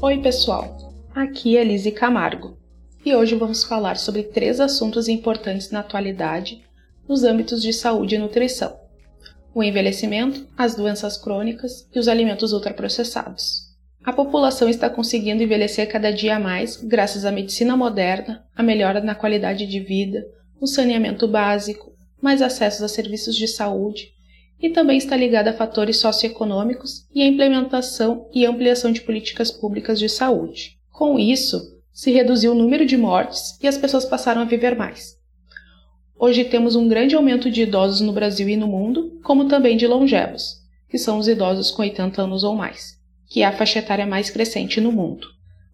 Oi, pessoal. Aqui é Lise Camargo e hoje vamos falar sobre três assuntos importantes na atualidade nos âmbitos de saúde e nutrição: o envelhecimento, as doenças crônicas e os alimentos ultraprocessados. A população está conseguindo envelhecer cada dia mais graças à medicina moderna, à melhora na qualidade de vida, o saneamento básico, mais acessos a serviços de saúde e também está ligada a fatores socioeconômicos e a implementação e ampliação de políticas públicas de saúde. Com isso, se reduziu o número de mortes e as pessoas passaram a viver mais. Hoje temos um grande aumento de idosos no Brasil e no mundo, como também de longevos, que são os idosos com 80 anos ou mais, que é a faixa etária mais crescente no mundo.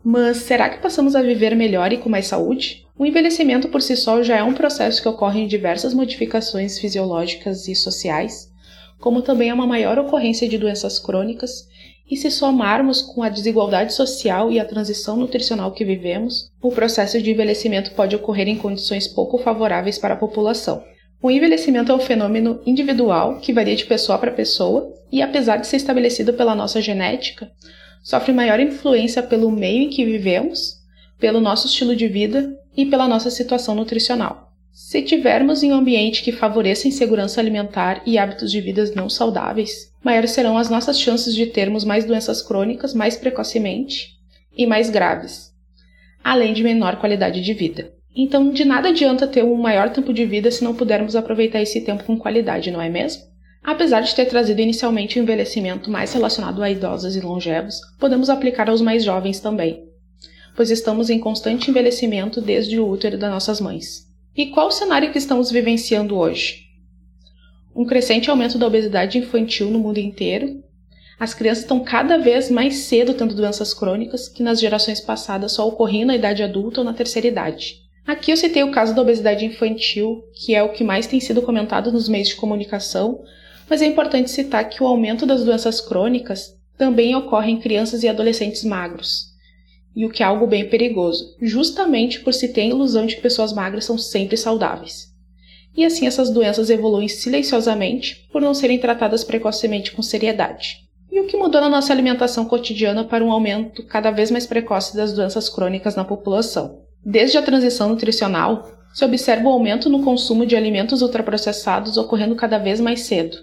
Mas será que passamos a viver melhor e com mais saúde? O envelhecimento por si só já é um processo que ocorre em diversas modificações fisiológicas e sociais, como também há uma maior ocorrência de doenças crônicas, e se somarmos com a desigualdade social e a transição nutricional que vivemos, o processo de envelhecimento pode ocorrer em condições pouco favoráveis para a população. O envelhecimento é um fenômeno individual que varia de pessoa para pessoa e, apesar de ser estabelecido pela nossa genética, sofre maior influência pelo meio em que vivemos, pelo nosso estilo de vida e pela nossa situação nutricional. Se tivermos em um ambiente que favoreça insegurança alimentar e hábitos de vida não saudáveis, maiores serão as nossas chances de termos mais doenças crônicas mais precocemente e mais graves, além de menor qualidade de vida. Então, de nada adianta ter um maior tempo de vida se não pudermos aproveitar esse tempo com qualidade, não é mesmo? Apesar de ter trazido inicialmente o um envelhecimento mais relacionado a idosos e longevos, podemos aplicar aos mais jovens também, pois estamos em constante envelhecimento desde o útero das nossas mães. E qual o cenário que estamos vivenciando hoje? Um crescente aumento da obesidade infantil no mundo inteiro. As crianças estão cada vez mais cedo tendo doenças crônicas que nas gerações passadas só ocorriam na idade adulta ou na terceira idade. Aqui eu citei o caso da obesidade infantil, que é o que mais tem sido comentado nos meios de comunicação, mas é importante citar que o aumento das doenças crônicas também ocorre em crianças e adolescentes magros e o que é algo bem perigoso, justamente por se ter a ilusão de que pessoas magras são sempre saudáveis. E assim essas doenças evoluem silenciosamente por não serem tratadas precocemente com seriedade. E o que mudou na nossa alimentação cotidiana para um aumento cada vez mais precoce das doenças crônicas na população? Desde a transição nutricional, se observa o aumento no consumo de alimentos ultraprocessados ocorrendo cada vez mais cedo,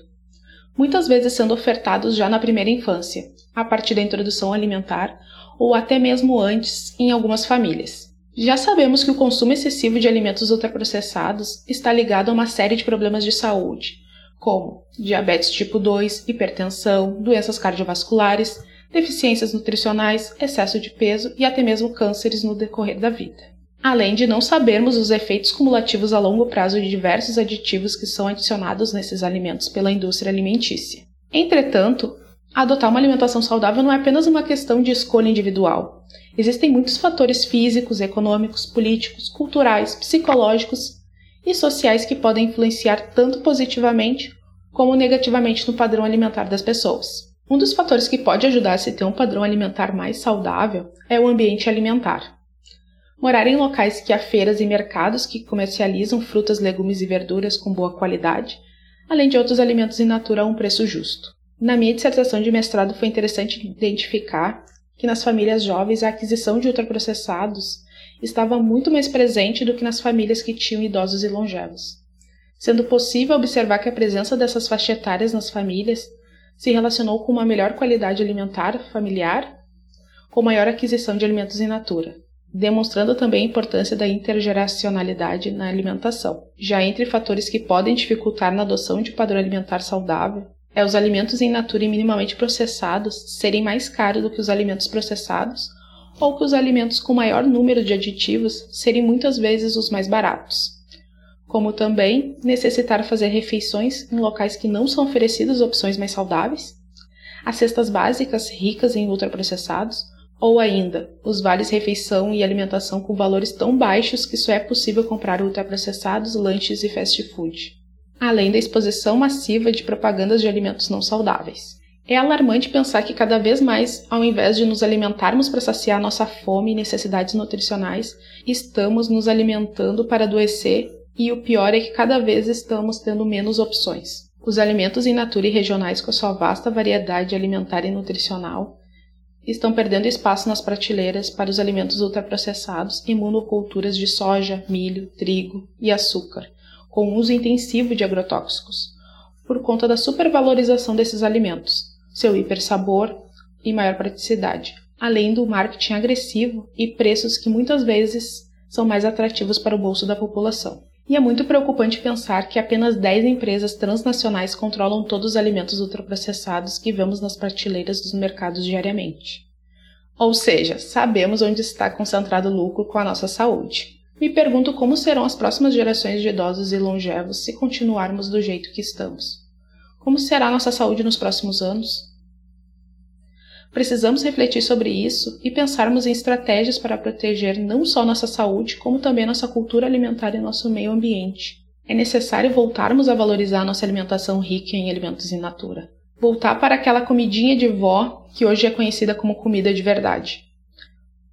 muitas vezes sendo ofertados já na primeira infância, a partir da introdução alimentar ou até mesmo antes em algumas famílias. Já sabemos que o consumo excessivo de alimentos ultraprocessados está ligado a uma série de problemas de saúde, como diabetes tipo 2, hipertensão, doenças cardiovasculares, deficiências nutricionais, excesso de peso e até mesmo cânceres no decorrer da vida. Além de não sabermos os efeitos cumulativos a longo prazo de diversos aditivos que são adicionados nesses alimentos pela indústria alimentícia. Entretanto, Adotar uma alimentação saudável não é apenas uma questão de escolha individual. Existem muitos fatores físicos, econômicos, políticos, culturais, psicológicos e sociais que podem influenciar tanto positivamente como negativamente no padrão alimentar das pessoas. Um dos fatores que pode ajudar a se ter um padrão alimentar mais saudável é o ambiente alimentar. Morar em locais que há feiras e mercados que comercializam frutas, legumes e verduras com boa qualidade, além de outros alimentos in natura a um preço justo. Na minha dissertação de mestrado foi interessante identificar que nas famílias jovens a aquisição de ultraprocessados estava muito mais presente do que nas famílias que tinham idosos e longevos, sendo possível observar que a presença dessas faixas etárias nas famílias se relacionou com uma melhor qualidade alimentar familiar, com maior aquisição de alimentos in natura, demonstrando também a importância da intergeracionalidade na alimentação. Já entre fatores que podem dificultar na adoção de padrão alimentar saudável é os alimentos em natura e minimamente processados serem mais caros do que os alimentos processados, ou que os alimentos com maior número de aditivos serem muitas vezes os mais baratos. Como também necessitar fazer refeições em locais que não são oferecidas opções mais saudáveis, as cestas básicas ricas em ultraprocessados, Ou ainda, os vales refeição e alimentação com valores tão baixos que só é possível comprar ultraprocessados, lanches e fast food. Além da exposição massiva de propagandas de alimentos não saudáveis. É alarmante pensar que cada vez mais, ao invés de nos alimentarmos para saciar nossa fome e necessidades nutricionais, estamos nos alimentando para adoecer e o pior é que cada vez estamos tendo menos opções. Os alimentos in natura e regionais com sua vasta variedade alimentar e nutricional estão perdendo espaço nas prateleiras para os alimentos ultraprocessados e monoculturas de soja, milho, trigo e açúcar, com uso intensivo de agrotóxicos, por conta da supervalorização desses alimentos, seu hipersabor e maior praticidade, além do marketing agressivo e preços que muitas vezes são mais atrativos para o bolso da população. E é muito preocupante pensar que apenas 10 empresas transnacionais controlam todos os alimentos ultraprocessados que vemos nas prateleiras dos mercados diariamente. Ou seja, sabemos onde está concentrado o lucro com a nossa saúde. Me pergunto como serão as próximas gerações de idosos e longevos se continuarmos do jeito que estamos. Como será a nossa saúde nos próximos anos? Precisamos refletir sobre isso e pensarmos em estratégias para proteger não só nossa saúde, como também nossa cultura alimentar e nosso meio ambiente. É necessário voltarmos a valorizar nossa alimentação rica em alimentos in natura. Voltar para aquela comidinha de vó que hoje é conhecida como comida de verdade.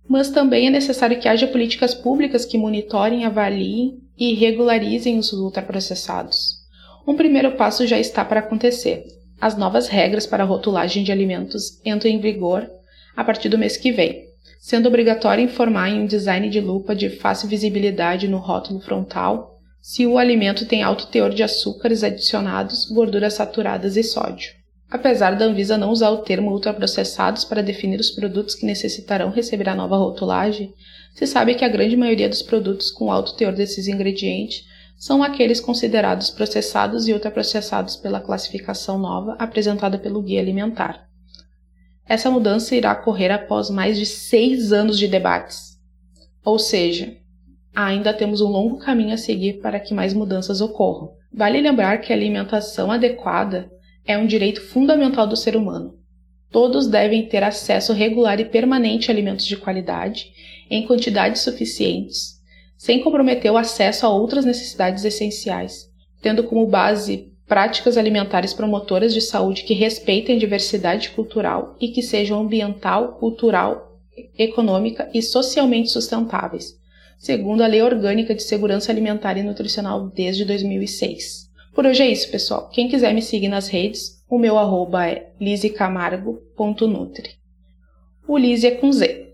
Mas também é necessário que haja políticas públicas que monitorem, avaliem e regularizem os ultraprocessados. Um primeiro passo já está para acontecer, as novas regras para a rotulagem de alimentos entram em vigor a partir do mês que vem, sendo obrigatório informar em um design de lupa de fácil visibilidade no rótulo frontal se o alimento tem alto teor de açúcares adicionados, gorduras saturadas e sódio. Apesar da Anvisa não usar o termo ultraprocessados para definir os produtos que necessitarão receber a nova rotulagem, se sabe que a grande maioria dos produtos com alto teor desses ingredientes são aqueles considerados processados e ultraprocessados pela classificação nova apresentada pelo Guia Alimentar. Essa mudança irá ocorrer após mais de seis anos de debates. Ou seja, ainda temos um longo caminho a seguir para que mais mudanças ocorram. Vale lembrar que a alimentação adequada é um direito fundamental do ser humano. Todos devem ter acesso regular e permanente a alimentos de qualidade, em quantidades suficientes, sem comprometer o acesso a outras necessidades essenciais, tendo como base práticas alimentares promotoras de saúde que respeitem a diversidade cultural e que sejam ambiental, cultural, econômica e socialmente sustentáveis, segundo a Lei Orgânica de Segurança Alimentar e Nutricional desde 2006. Por hoje é isso, pessoal. Quem quiser me seguir nas redes, o meu arroba é lisecamargo.nutri. O Lise é com Z.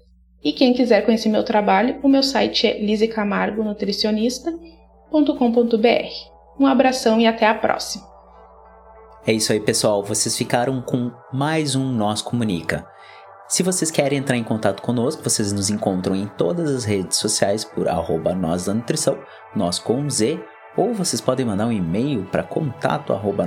E quem quiser conhecer meu trabalho, o meu site é lisecamargonutricionista.com.br. Um abração e até a próxima. É isso aí, pessoal. Vocês ficaram com mais um Nós Comunica. Se vocês querem entrar em contato conosco, vocês nos encontram em todas as redes sociais por arroba nós da nutrição, nós com Z, ou vocês podem mandar um e-mail para contato arroba